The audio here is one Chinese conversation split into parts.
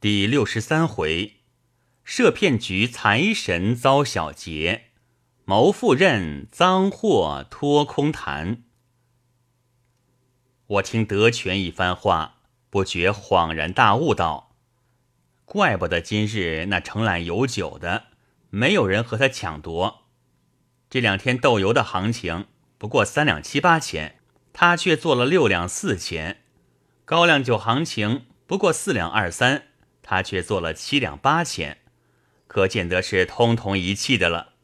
第六十三回，设骗局财神遭小劫，谋赴任赃货脱空谈。我听德全一番话，不觉恍然大悟道：“怪不得今日那承揽有酒的，没有人和他抢夺。这两天豆油的行情不过三两七八钱，他却做了六两四钱；高粱酒行情不过四两二三。”他却做了七两八钱，可见得是通同一气的了。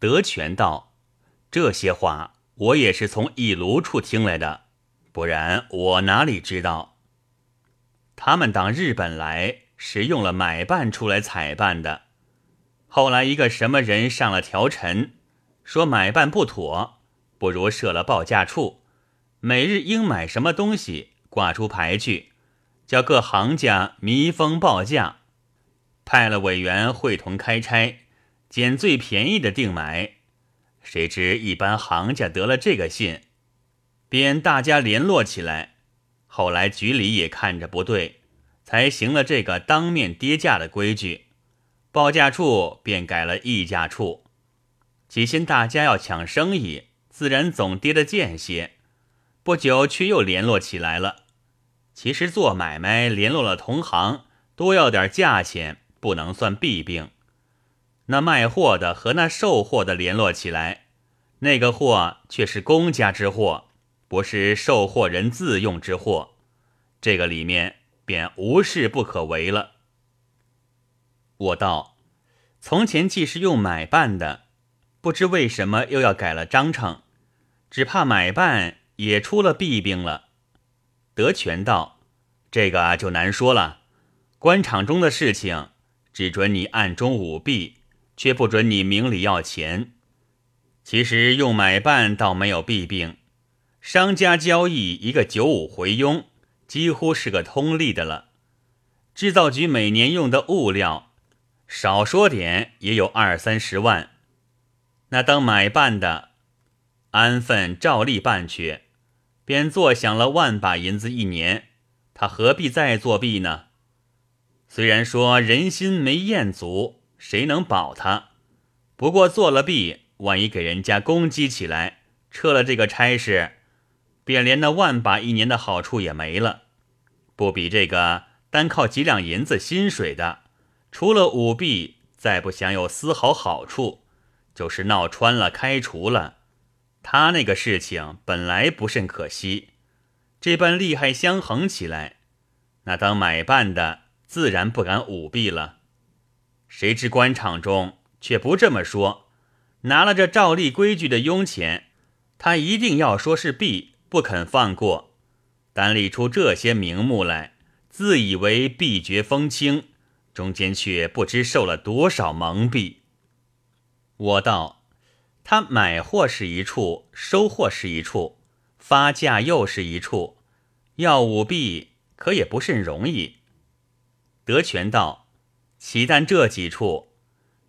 德全道，这些话我也是从一炉处听来的，不然我哪里知道？他们当日本来是用了买办出来采办的，后来一个什么人上了条陈，说买办不妥，不如设了报价处，每日应买什么东西挂出牌去。叫各行家密封报价，派了委员会同开差，捡最便宜的定买。谁知一般行家得了这个信，便大家联络起来。后来局里也看着不对，才行了这个当面跌价的规矩。报价处便改了议价处。起先大家要抢生意，自然总跌得贱些。不久却又联络起来了。其实做买卖联络了同行，多要点价钱不能算弊病。那卖货的和那售货的联络起来，那个货却是公家之货，不是售货人自用之货，这个里面便无事不可为了。我道：从前既是用买办的，不知为什么又要改了章程，只怕买办也出了弊病了。德全道：“这个就难说了。官场中的事情，只准你暗中舞弊，却不准你明里要钱。其实用买办倒没有弊病，商家交易一个九五回佣，几乎是个通例的了。制造局每年用的物料，少说点也有二三十万。那当买办的，安分照例办去。”便坐享了万把银子一年，他何必再作弊呢？虽然说人心没验足，谁能保他？不过做了弊，万一给人家攻击起来，撤了这个差事，便连那万把一年的好处也没了。不比这个单靠几两银子薪水的，除了舞弊，再不享有丝毫好处，就是闹穿了，开除了。他那个事情本来不甚可惜，这般利害相衡起来，那当买办的自然不敢舞弊了。谁知官场中却不这么说，拿了这照例规矩的佣钱，他一定要说是弊，不肯放过。单立出这些名目来，自以为必绝风清，中间却不知受了多少蒙蔽。我道。他买货是一处，收货是一处，发价又是一处，要舞弊可也不甚容易。德全道，岂但这几处，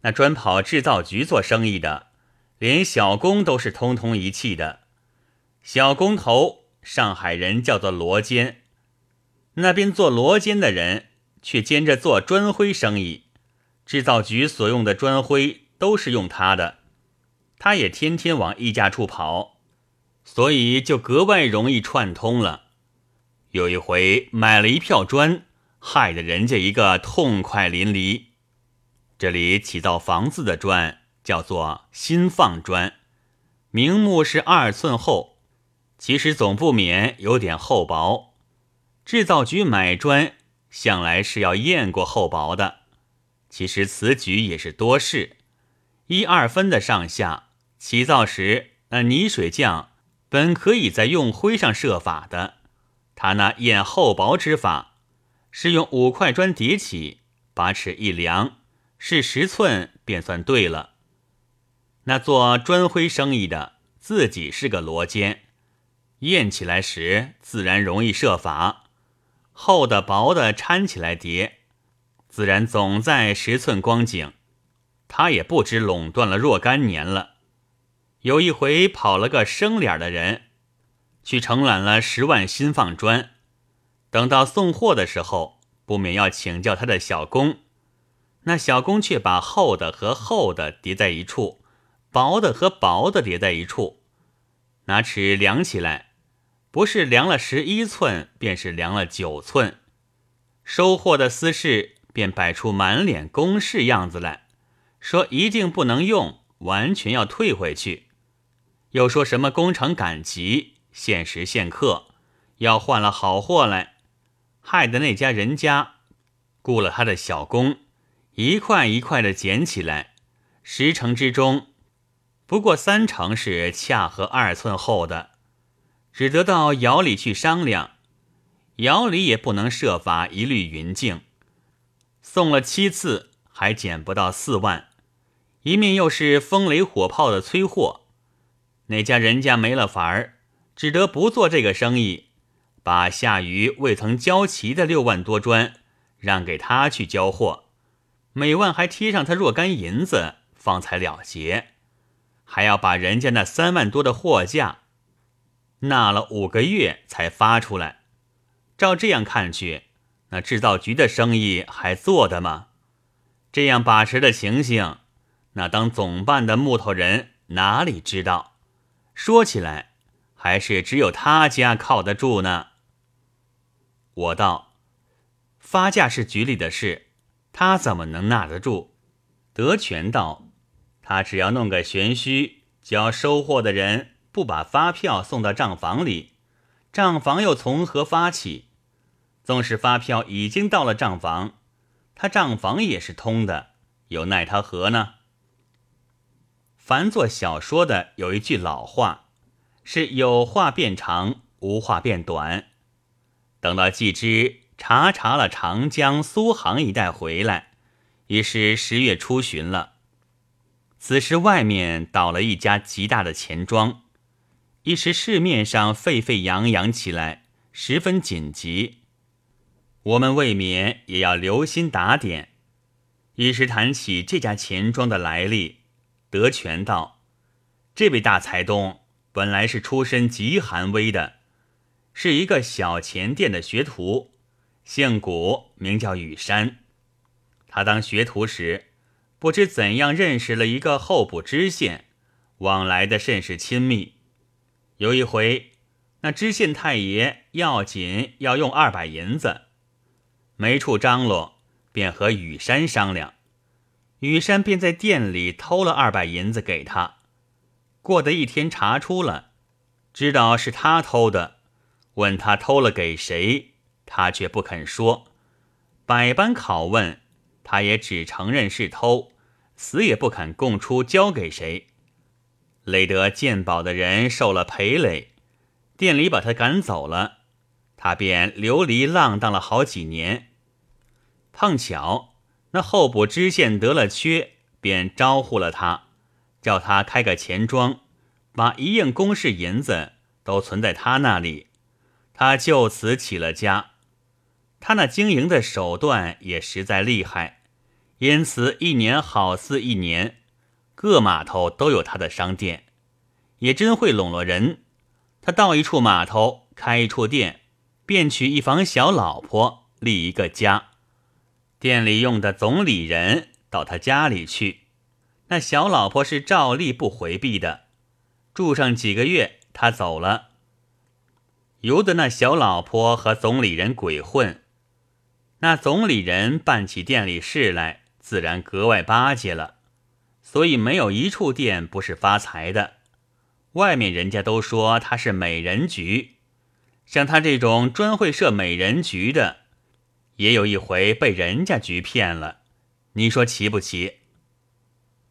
那专跑制造局做生意的，连小工都是通通一气的。小工头，上海人叫做罗坚，那边做罗坚的人却兼着做砖灰生意，制造局所用的砖灰都是用他的。他也天天往议价处跑，所以就格外容易串通了。有一回买了一票砖，害得人家一个痛快淋漓。这里起造房子的砖叫做新放砖，明目是二寸厚，其实总不免有点厚薄。制造局买砖向来是要验过厚薄的，其实此举也是多事，一二分的上下。起灶时，那泥水匠本可以在用灰上设法的，他那验厚薄之法，是用五块砖叠起，把尺一量，是十寸便算对了。那做砖灰生意的自己是个罗奸，验起来时自然容易设法，厚的薄的掺起来叠，自然总在十寸光景。他也不知垄断了若干年了。有一回跑了个生脸的人，去承揽了十万新放砖。等到送货的时候，不免要请教他的小工。那小工却把厚的和厚的叠在一处，薄的和薄的叠在一处，拿尺量起来，不是量了十一寸，便是量了九寸。收货的私事便摆出满脸公事样子来，说一定不能用，完全要退回去。又说什么工程赶集，限时限刻，要换了好货来，害得那家人家雇了他的小工。一块一块的捡起来，十成之中，不过三成是恰合二寸厚的，只得到窑里去商量。窑里也不能设法一律匀净，送了七次还捡不到四万，一面又是风雷火炮的催货，那家人家没了法儿，只得不做这个生意，把下余未曾交齐的六万多砖让给他去交货。每万还贴上他若干银子，方才了结，还要把人家那三万多的货价纳了五个月才发出来。照这样看去，那制造局的生意还做的吗？这样把持的情形，那当总办的木头人哪里知道？说起来，还是只有他家靠得住呢。我道，发价是局里的事。他怎么能纳得住？德全道，他只要弄个玄虚，叫收货的人不把发票送到账房里，账房又从何发起？纵使发票已经到了账房，他账房也是通的，又奈他何呢？凡做小说的有一句老话，是有话变长，无话变短。等到季之。查查了长江、苏杭一带回来，已是十月初旬了。此时外面倒了一家极大的钱庄，一时市面上沸沸扬扬起来，十分紧急。我们未免也要留心打点。一时谈起这家钱庄的来历，德全道：这位大财东本来是出身极寒微的，是一个小钱店的学徒。姓古，名叫雨山。他当学徒时，不知怎样认识了一个候补知县，往来的甚是亲密。有一回，那知县太爷要紧要用二百银子，没处张罗，便和雨山商量。雨山便在店里偷了二百银子给他。过得一天，查出了，知道是他偷的，问他偷了给谁。他却不肯说，百般拷问，他也只承认是偷，死也不肯供出交给谁。累得鉴宝的人受了赔累，店里把他赶走了，他便流离浪荡了好几年。碰巧那候补知县得了缺，便招呼了他，叫他开个钱庄，把一应公事银子都存在他那里，他就此起了家。他那经营的手段也实在厉害，因此一年好似一年，各码头都有他的商店，也真会笼络人。他到一处码头开一处店，便娶一房小老婆，立一个家。店里用的总理人到他家里去，那小老婆是照例不回避的。住上几个月，他走了，由得那小老婆和总理人鬼混。那总理人办起店里事来，自然格外巴结了，所以没有一处店不是发财的。外面人家都说他是美人局，像他这种专会设美人局的，也有一回被人家局骗了。你说奇不奇？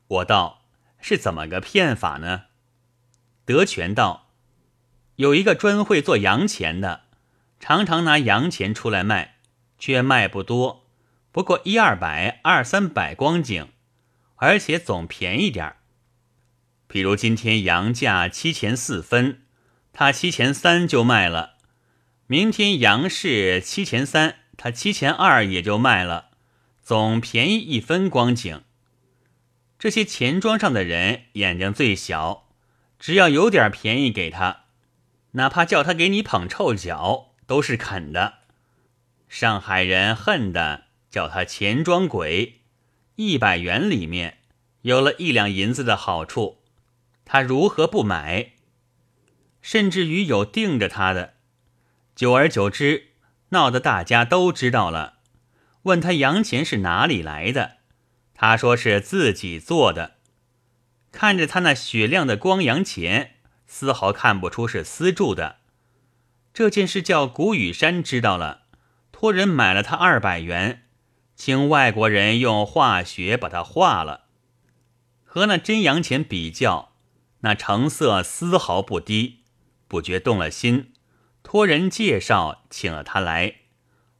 我道是怎么个骗法呢？德全道有一个专会做洋钱的，常常拿洋钱出来卖。却卖不多，不过一二百、二三百光景，而且总便宜点儿。譬如今天洋价七钱四分，他七钱三就卖了；明天洋市七钱三，他七钱二也就卖了，总便宜一分光景。这些钱庄上的人眼睛最小，只要有点便宜给他，哪怕叫他给你捧臭脚，都是肯的。上海人恨的叫他钱庄鬼，一百元里面有了一两银子的好处，他如何不买？甚至于有定着他的，久而久之，闹得大家都知道了。问他洋钱是哪里来的，他说是自己做的。看着他那雪亮的光洋钱，丝毫看不出是私铸的。这件事叫谷雨山知道了。托人买了他二百元，请外国人用化学把它化了，和那真洋钱比较，那成色丝毫不低，不觉动了心，托人介绍请了他来，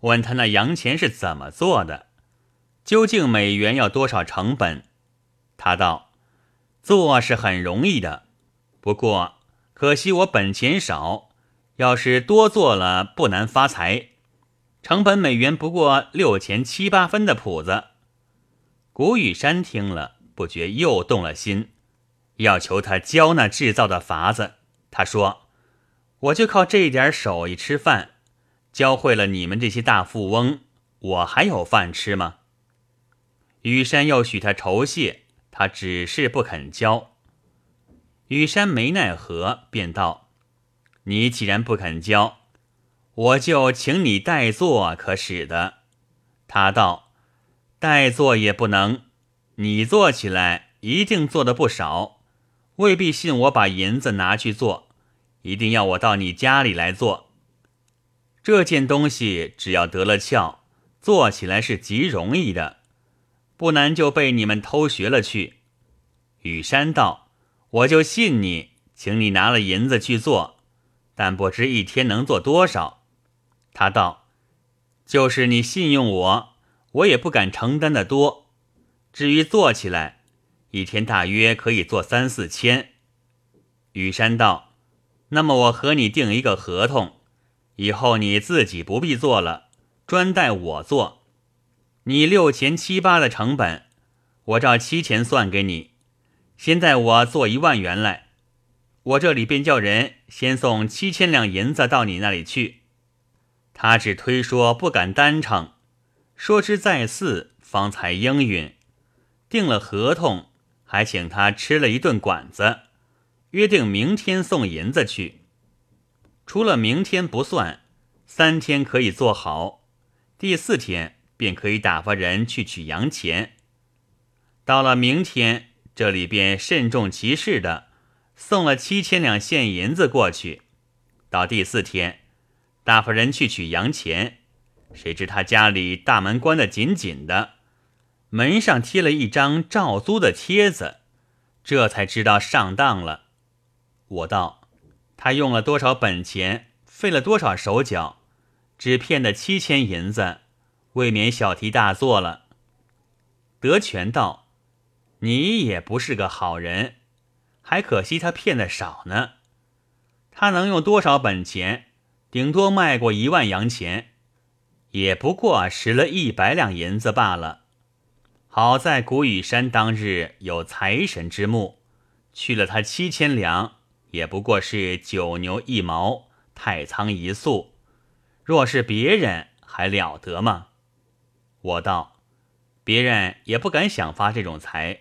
问他那洋钱是怎么做的，究竟美元要多少成本？他道：做是很容易的，不过可惜我本钱少，要是多做了，不难发财。成本美元不过六钱七八分的谱子，谷雨山听了不觉又动了心，要求他教那制造的法子。他说：“我就靠这点手艺吃饭，教会了你们这些大富翁，我还有饭吃吗？”雨山又许他酬谢，他只是不肯教。雨山没奈何，便道：“你既然不肯教。”我就请你代做，可使得？他道：“代做也不能，你做起来一定做的不少，未必信我把银子拿去做，一定要我到你家里来做。这件东西只要得了窍，做起来是极容易的，不难就被你们偷学了去。”雨山道：“我就信你，请你拿了银子去做，但不知一天能做多少。”他道：“就是你信用我，我也不敢承担的多。至于做起来，一天大约可以做三四千。”雨山道：“那么我和你定一个合同，以后你自己不必做了，专待我做。你六钱七八的成本，我照七钱算给你。先带我做一万元来，我这里便叫人先送七千两银子到你那里去。”他只推说不敢单承，说之再四，方才应允。定了合同，还请他吃了一顿馆子，约定明天送银子去。除了明天不算，三天可以做好，第四天便可以打发人去取洋钱。到了明天，这里便慎重其事的送了七千两现银子过去。到第四天。打发人去取洋钱，谁知他家里大门关得紧紧的，门上贴了一张照租的帖子，这才知道上当了。我道：他用了多少本钱，费了多少手脚，只骗得七千银子，未免小题大做了。德全道：你也不是个好人，还可惜他骗的少呢。他能用多少本钱？顶多卖过一万洋钱，也不过拾了一百两银子罢了。好在谷雨山当日有财神之目，去了他七千两，也不过是九牛一毛，太仓一粟。若是别人还了得吗？我道，别人也不敢想发这种财。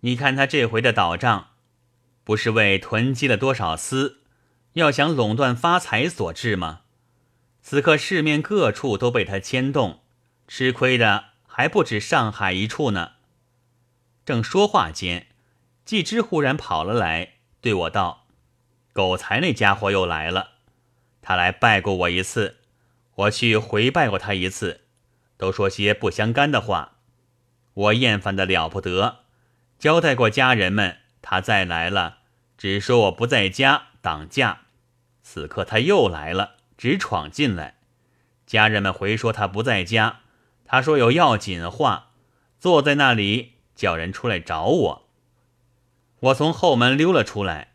你看他这回的倒账，不是为囤积了多少丝？要想垄断发财所致吗？此刻市面各处都被他牵动，吃亏的还不止上海一处呢。正说话间，季之忽然跑了来，对我道：“狗才那家伙又来了。他来拜过我一次，我去回拜过他一次，都说些不相干的话，我厌烦的了不得。交代过家人们，他再来了，只说我不在家挡驾。”此刻他又来了，直闯进来。家人们回说他不在家，他说有要紧话，坐在那里叫人出来找我。我从后门溜了出来，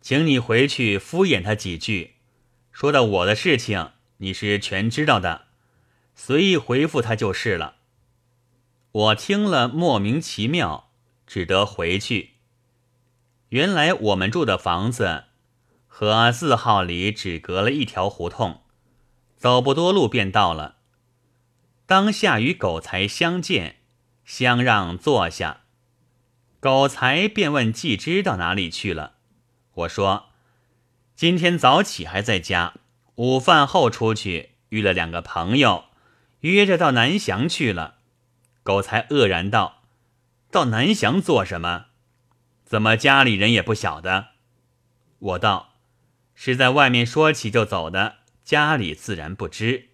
请你回去敷衍他几句，说到我的事情你是全知道的，随意回复他就是了。我听了莫名其妙，只得回去。原来我们住的房子。和字号里只隔了一条胡同，走不多路便到了。当下与狗才相见，相让坐下。狗才便问季之到哪里去了。我说：“今天早起还在家，午饭后出去遇了两个朋友，约着到南翔去了。”狗才愕然道：“到南翔做什么？怎么家里人也不晓得？”我道：“是在外面说起就走的，家里自然不知。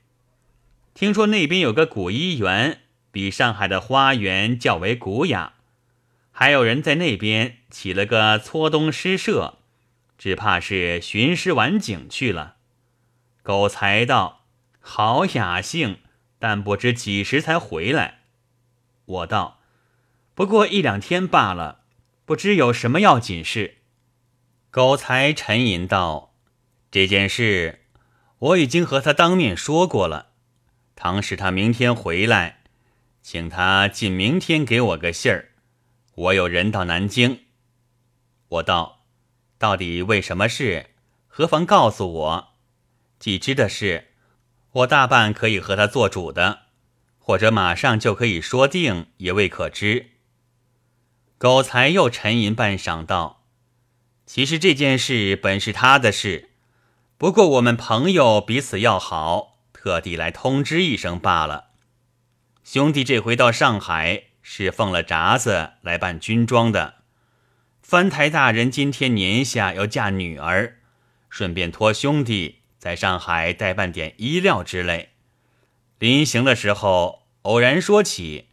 听说那边有个古医园，比上海的花园较为古雅，还有人在那边起了个搓东诗社。”只怕是寻诗玩景去了。狗才道：“好雅兴，但不知几时才回来。”我道：“不过一两天罢了，不知有什么要紧事。”狗才沉吟道：“这件事我已经和他当面说过了。倘使他明天回来，请他尽明天给我个信儿。我有人到南京。”我道。到底为什么事？何妨告诉我？既知的事，我大半可以和他做主的，或者马上就可以说定，也未可知。狗才又沉吟半晌，道：“其实这件事本是他的事，不过我们朋友彼此要好，特地来通知一声罢了。兄弟这回到上海，是奉了札子来办军装的。”藩台大人今天年下要嫁女儿，顺便托兄弟在上海代办点衣料之类。临行的时候偶然说起，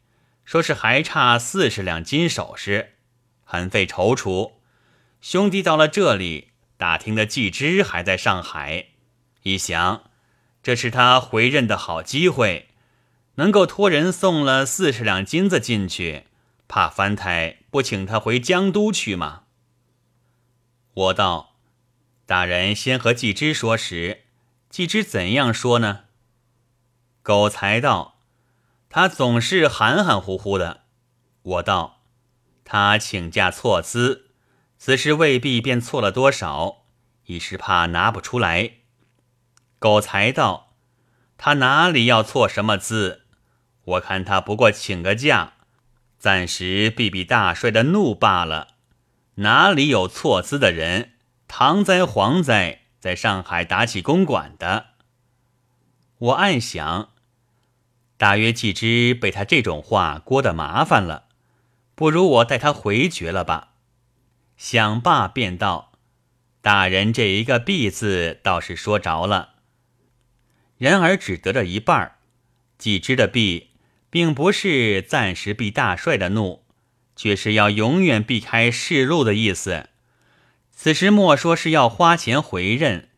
说是还差四十两金首饰，很费踌躇。兄弟到了这里，打听的季之还在上海，一想这是他回任的好机会，能够托人送了四十两金子进去。怕翻台不请他回江都去吗？我道：“大人先和季之说时，季之怎样说呢？”狗才道：“他总是含含糊糊的。”我道：“他请假错资，此时未必便错了多少，一时怕拿不出来。”狗才道：“他哪里要错什么资？我看他不过请个假。”暂时避避大帅的怒罢了，哪里有错资的人？唐灾黄灾在上海打起公馆的。我暗想，大约季之被他这种话过得麻烦了，不如我带他回绝了吧。想罢便道：“大人这一个避字倒是说着了，然而只得了一半儿。季之的避。”并不是暂时避大帅的怒，却是要永远避开世路的意思。此时莫说是要花钱回任，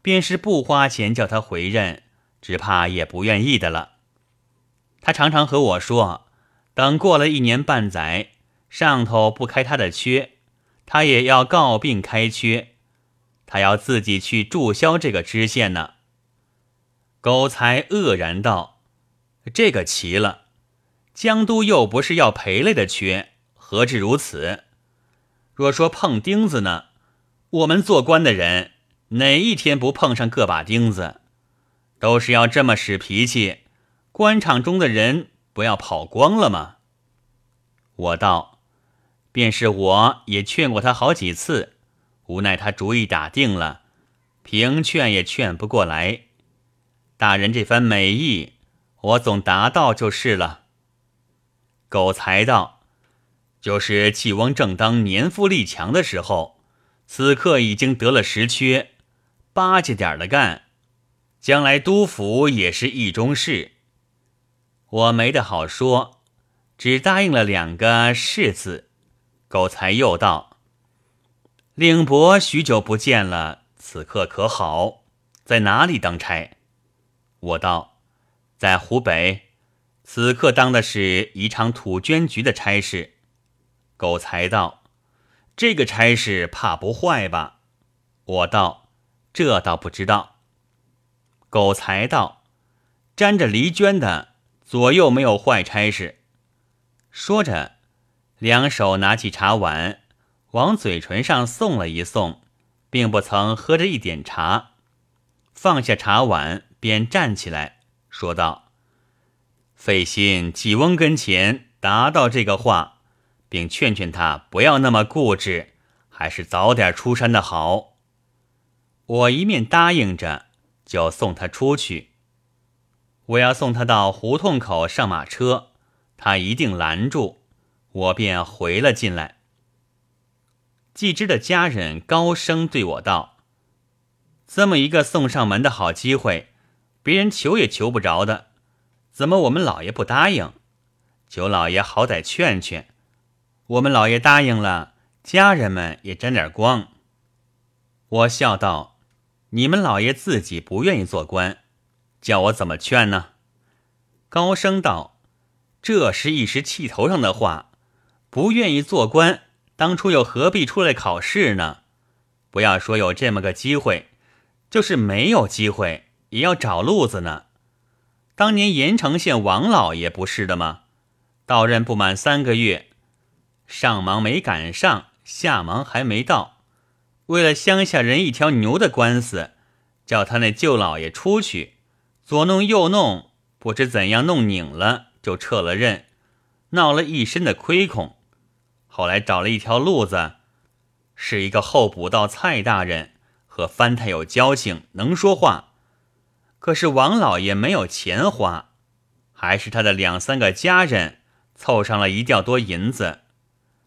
便是不花钱叫他回任，只怕也不愿意的了。他常常和我说，等过了一年半载，上头不开他的缺，他也要告病开缺，他要自己去注销这个知县呢。狗才愕然道。这个奇了，江都又不是要赔来的缺，何至如此？若说碰钉子呢，我们做官的人哪一天不碰上个把钉子？都是要这么使脾气，官场中的人不要跑光了吗？我道，便是我也劝过他好几次，无奈他主意打定了，凭劝也劝不过来。大人这番美意。我总答到就是了。狗才道：“就是季翁正当年富力强的时候，此刻已经得了实缺，巴结点的干，将来督府也是意中事。”我没得好说，只答应了两个“是”字。狗才又道：“令伯许久不见了，此刻可好？在哪里当差？”我道。在湖北，此刻当的是宜昌土捐局的差事。狗才道：“这个差事怕不坏吧？”我道：“这倒不知道。”狗才道：“沾着黎娟的，左右没有坏差事。”说着，两手拿起茶碗，往嘴唇上送了一送，并不曾喝着一点茶，放下茶碗，便站起来说道：“费心济翁跟前答到这个话，并劝劝他不要那么固执，还是早点出山的好。”我一面答应着，就送他出去。我要送他到胡同口上马车，他一定拦住，我便回了进来。季之的家人高声对我道：“这么一个送上门的好机会，别人求也求不着的，怎么我们老爷不答应？九老爷好歹劝劝，我们老爷答应了，家人们也沾点光。”我笑道：“你们老爷自己不愿意做官，叫我怎么劝呢？”高声道：“这是一时气头上的话，不愿意做官。”当初又何必出来考试呢？不要说有这么个机会，就是没有机会，也要找路子呢。当年盐城县王老爷不是的吗？到任不满三个月，上忙没赶上，下忙还没到，为了乡下人一条牛的官司，叫他那舅老爷出去，左弄右弄，不知怎样弄拧了，就撤了任，闹了一身的亏空。后来找了一条路子，是一个候补道蔡大人，和藩太有交情，能说话。可是王老爷没有钱花，还是他的两三个家人凑上了一吊多银子，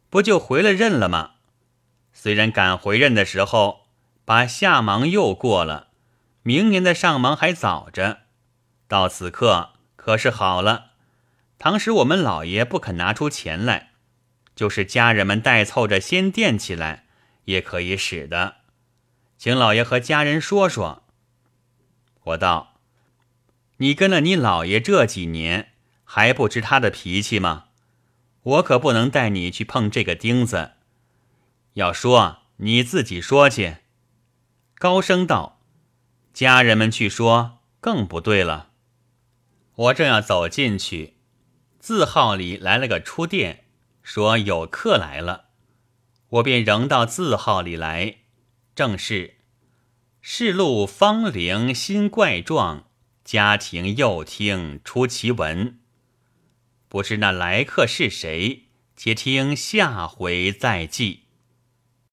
不就回了任了吗？虽然赶回任的时候把下忙又过了，明年的上忙还早着。到此刻可是好了，倘使我们老爷不肯拿出钱来。就是家人们代凑着先垫起来，也可以使的，请老爷和家人说说。我道：“你跟了你老爷这几年，还不知他的脾气吗？我可不能带你去碰这个钉子。要说你自己说去。”高声道：“家人们去说更不对了。”我正要走进去，字号里来了个出店。说有客来了，我便仍到字号里来。正是世路芳龄新怪状，家庭又听出奇闻。不知那来客是谁？且听下回再记。